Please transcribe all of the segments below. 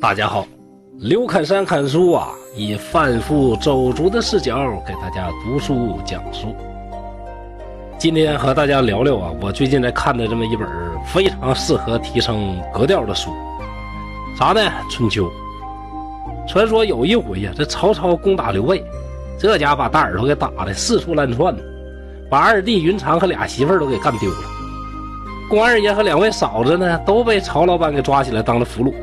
大家好，刘侃山侃书啊，以贩夫走卒的视角给大家读书讲书。今天和大家聊聊啊，我最近在看的这么一本非常适合提升格调的书，啥呢？春秋。传说有一回呀，这曹操攻打刘备，这家把大耳朵给打的四处乱窜，把二弟云长和俩媳妇儿都给干丢了。关二爷和两位嫂子呢，都被曹老板给抓起来当了俘虏。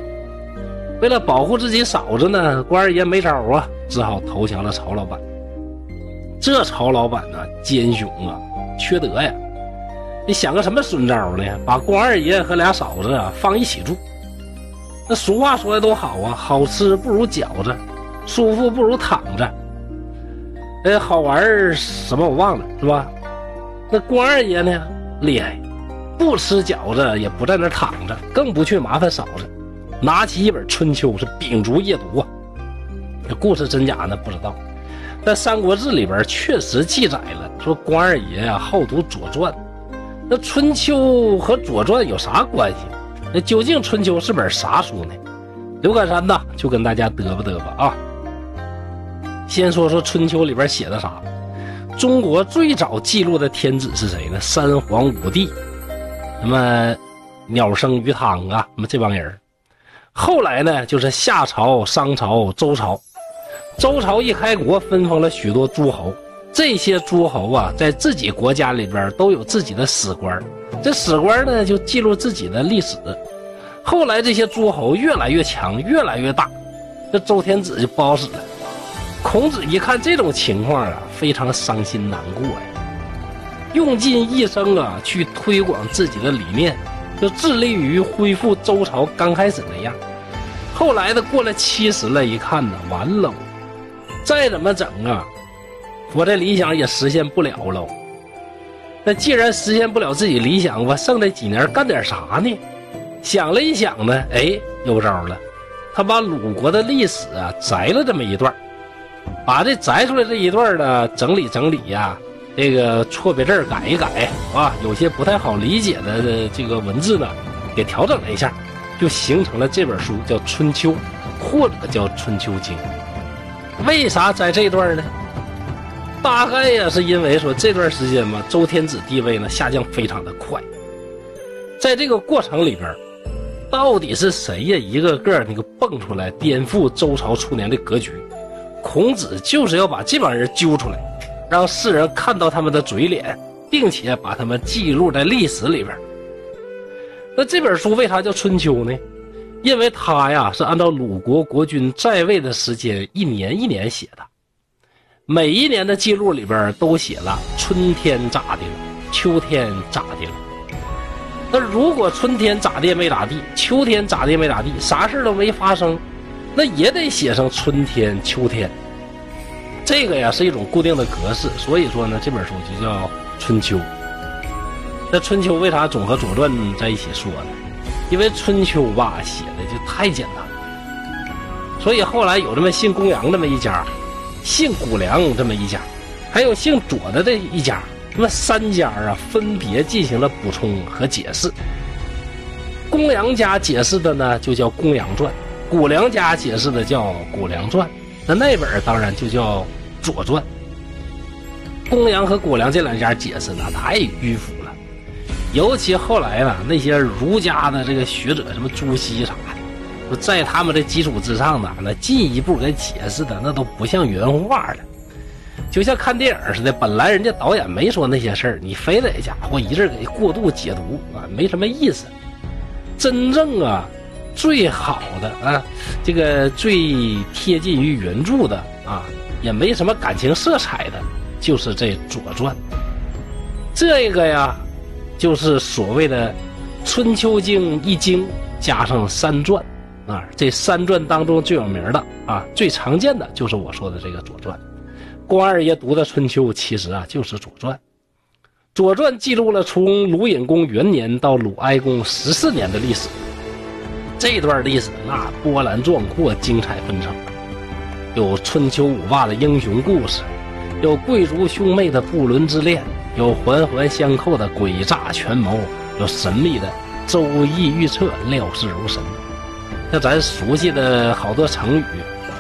为了保护自己嫂子呢，关二爷没招啊，只好投降了曹老板。这曹老板呢，奸雄啊，缺德呀！你想个什么损招呢？把关二爷和俩嫂子啊放一起住。那俗话说的多好啊，好吃不如饺子，舒服不如躺着。哎，好玩什么我忘了，是吧？那关二爷呢，厉害，不吃饺子也不在那躺着，更不去麻烦嫂子。拿起一本《春秋》，是秉烛夜读啊。这故事真假呢？不知道。但《三国志》里边确实记载了，说关二爷呀好读《左传》。那《春秋》和《左传》有啥关系？那究竟《春秋》是本啥书呢？刘侃山呐，就跟大家嘚吧嘚吧啊。先说说《春秋》里边写的啥。中国最早记录的天子是谁呢？三皇五帝，什么鸟生鱼汤啊，什么这帮人。后来呢，就是夏朝、商朝、周朝。周朝一开国，分封了许多诸侯。这些诸侯啊，在自己国家里边都有自己的史官。这史官呢，就记录自己的历史。后来这些诸侯越来越强，越来越大，这周天子就不好使了。孔子一看这种情况啊，非常伤心难过呀，用尽一生啊，去推广自己的理念。就致力于恢复周朝刚开始那样，后来的过了七十了，一看呢，完喽，再怎么整啊，我的理想也实现不了喽。那既然实现不了自己理想，我剩那几年干点啥呢？想了一想呢，哎，有招了，他把鲁国的历史啊摘了这么一段，把这摘出来这一段呢整理整理呀。这个错别字改一改啊，有些不太好理解的这个文字呢，给调整了一下，就形成了这本书，叫《春秋》，或者叫《春秋经》。为啥在这段呢？大概也，是因为说这段时间嘛，周天子地位呢下降非常的快，在这个过程里边，到底是谁呀，一个个那个蹦出来颠覆周朝初年的格局？孔子就是要把这帮人揪出来。让世人看到他们的嘴脸，并且把他们记录在历史里边。那这本书为啥叫《春秋》呢？因为它呀是按照鲁国国君在位的时间一年一年写的，每一年的记录里边都写了春天咋的了，秋天咋的了。那如果春天咋地没咋地，秋天咋地没咋地，啥事都没发生，那也得写上春天、秋天。这个呀是一种固定的格式，所以说呢，这本书就叫《春秋》。那《春秋》为啥总和《左传》在一起说呢？因为《春秋》吧写的就太简单了，所以后来有这么姓公羊这么一家，姓谷梁这么一家，还有姓左的这一家，那么三家啊分别进行了补充和解释。公羊家解释的呢就叫《公羊传》，谷梁家解释的叫《谷梁传》。那那本当然就叫《左传》。公羊和果梁这两家解释那太迂腐了，尤其后来呢，那些儒家的这个学者，什么朱熹啥的，在他们的基础之上呢，那进一步给解释的那都不像原话了，就像看电影似的。本来人家导演没说那些事儿，你非得家伙一阵给过度解读啊，没什么意思。真正啊。最好的啊，这个最贴近于原著的啊，也没什么感情色彩的，就是这《左传》。这个呀，就是所谓的《春秋经》一经加上三传啊。这三传当中最有名的啊，最常见的就是我说的这个《左传》。关二爷读的《春秋》，其实啊就是《左传》。《左传》记录了从鲁隐公元年到鲁哀公十四年的历史。这段历史那波澜壮阔、精彩纷呈，有春秋五霸的英雄故事，有贵族兄妹的不伦之恋，有环环相扣的诡诈权谋，有神秘的周易预测、料事如神。像咱熟悉的好多成语，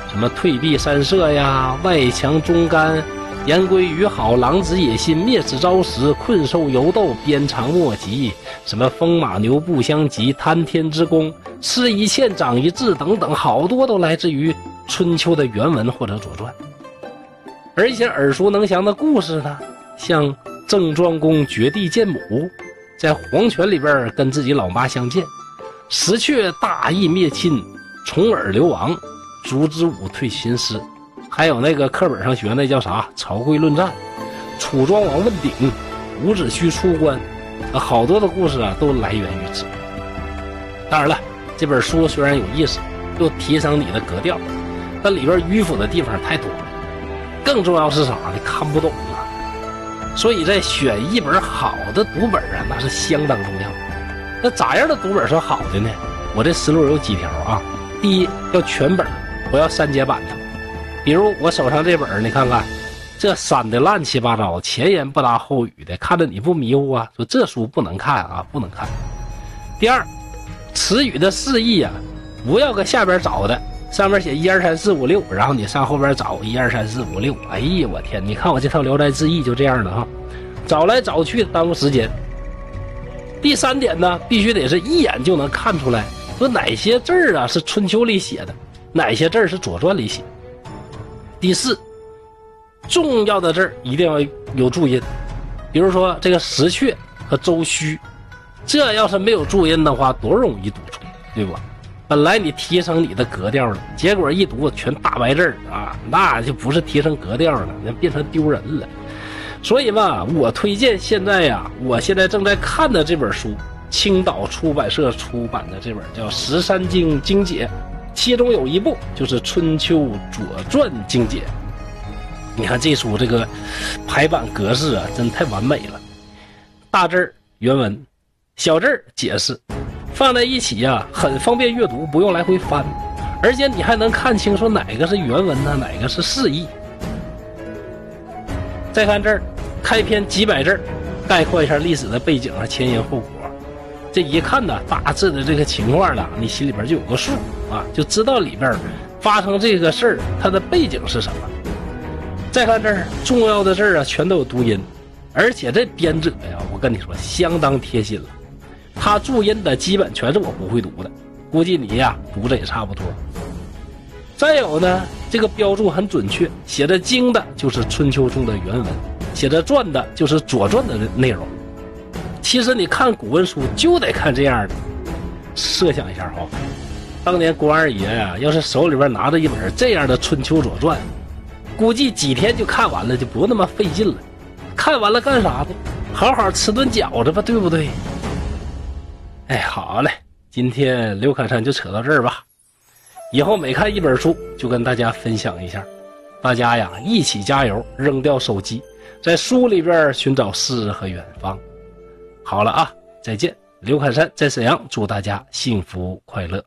什么退避三舍呀、外强中干、言归于好、狼子野心、灭子招食、困兽犹斗、鞭长莫及，什么风马牛不相及、贪天之功、吃一堑长一智等等，好多都来自于春秋的原文或者左传。而一些耳熟能详的故事呢，像郑庄公掘地见母，在黄泉里边跟自己老妈相见。石阙大义灭亲，重耳流亡，烛之武退秦师，还有那个课本上学那叫啥？曹刿论战，楚庄王问鼎，伍子胥出关，好多的故事啊都来源于此。当然了，这本书虽然有意思，又提升你的格调，但里边迂腐的地方太多了。更重要是啥呢？看不懂啊！所以在选一本好的读本啊，那是相当重要。那咋样的读本是好的呢？我这思路有几条啊。第一，要全本，不要删节版的。比如我手上这本你看看，这删的乱七八糟，前言不搭后语的，看着你不迷糊啊？说这书不能看啊，不能看。第二，词语的释义啊，不要搁下边找的，上面写一二三四五六，然后你上后边找一二三四五六。哎呀，我天！你看我这套《聊斋志异》就这样的哈，找来找去耽误时间。第三点呢，必须得是一眼就能看出来，说哪些字儿啊是春秋里写的，哪些字儿是左传里写。第四，重要的字儿一定要有注音，比如说这个石阙和周须，这要是没有注音的话，多容易读错，对不？本来你提升你的格调了，结果一读全大白字儿啊，那就不是提升格调了，那变成丢人了。所以嘛，我推荐现在呀，我现在正在看的这本书，青岛出版社出版的这本叫《十三经精解》，其中有一部就是《春秋左传精解》。你看这书这个排版格式啊，真太完美了，大字儿原文，小字儿解释，放在一起呀，很方便阅读，不用来回翻，而且你还能看清说哪个是原文呢，哪个是释义。再看这儿。开篇几百字概括一下历史的背景和前因后果，这一看呢，大致的这个情况呢，你心里边就有个数啊，就知道里边发生这个事儿它的背景是什么。再看这儿，重要的字儿啊，全都有读音，而且这编者呀，我跟你说相当贴心了，他注音的基本全是我不会读的，估计你呀读的也差不多。再有呢，这个标注很准确，写的经的就是春秋中的原文。写着传的就是《左传》的内容。其实你看古文书就得看这样的。设想一下哈，当年关二爷呀，要是手里边拿着一本这样的《春秋左传》，估计几天就看完了，就不那么费劲了。看完了干啥呢？好好吃顿饺子吧，对不对？哎，好嘞，今天刘侃山就扯到这儿吧。以后每看一本书，就跟大家分享一下。大家呀，一起加油，扔掉手机。在书里边寻找诗和远方。好了啊，再见！刘侃山在沈阳，祝大家幸福快乐。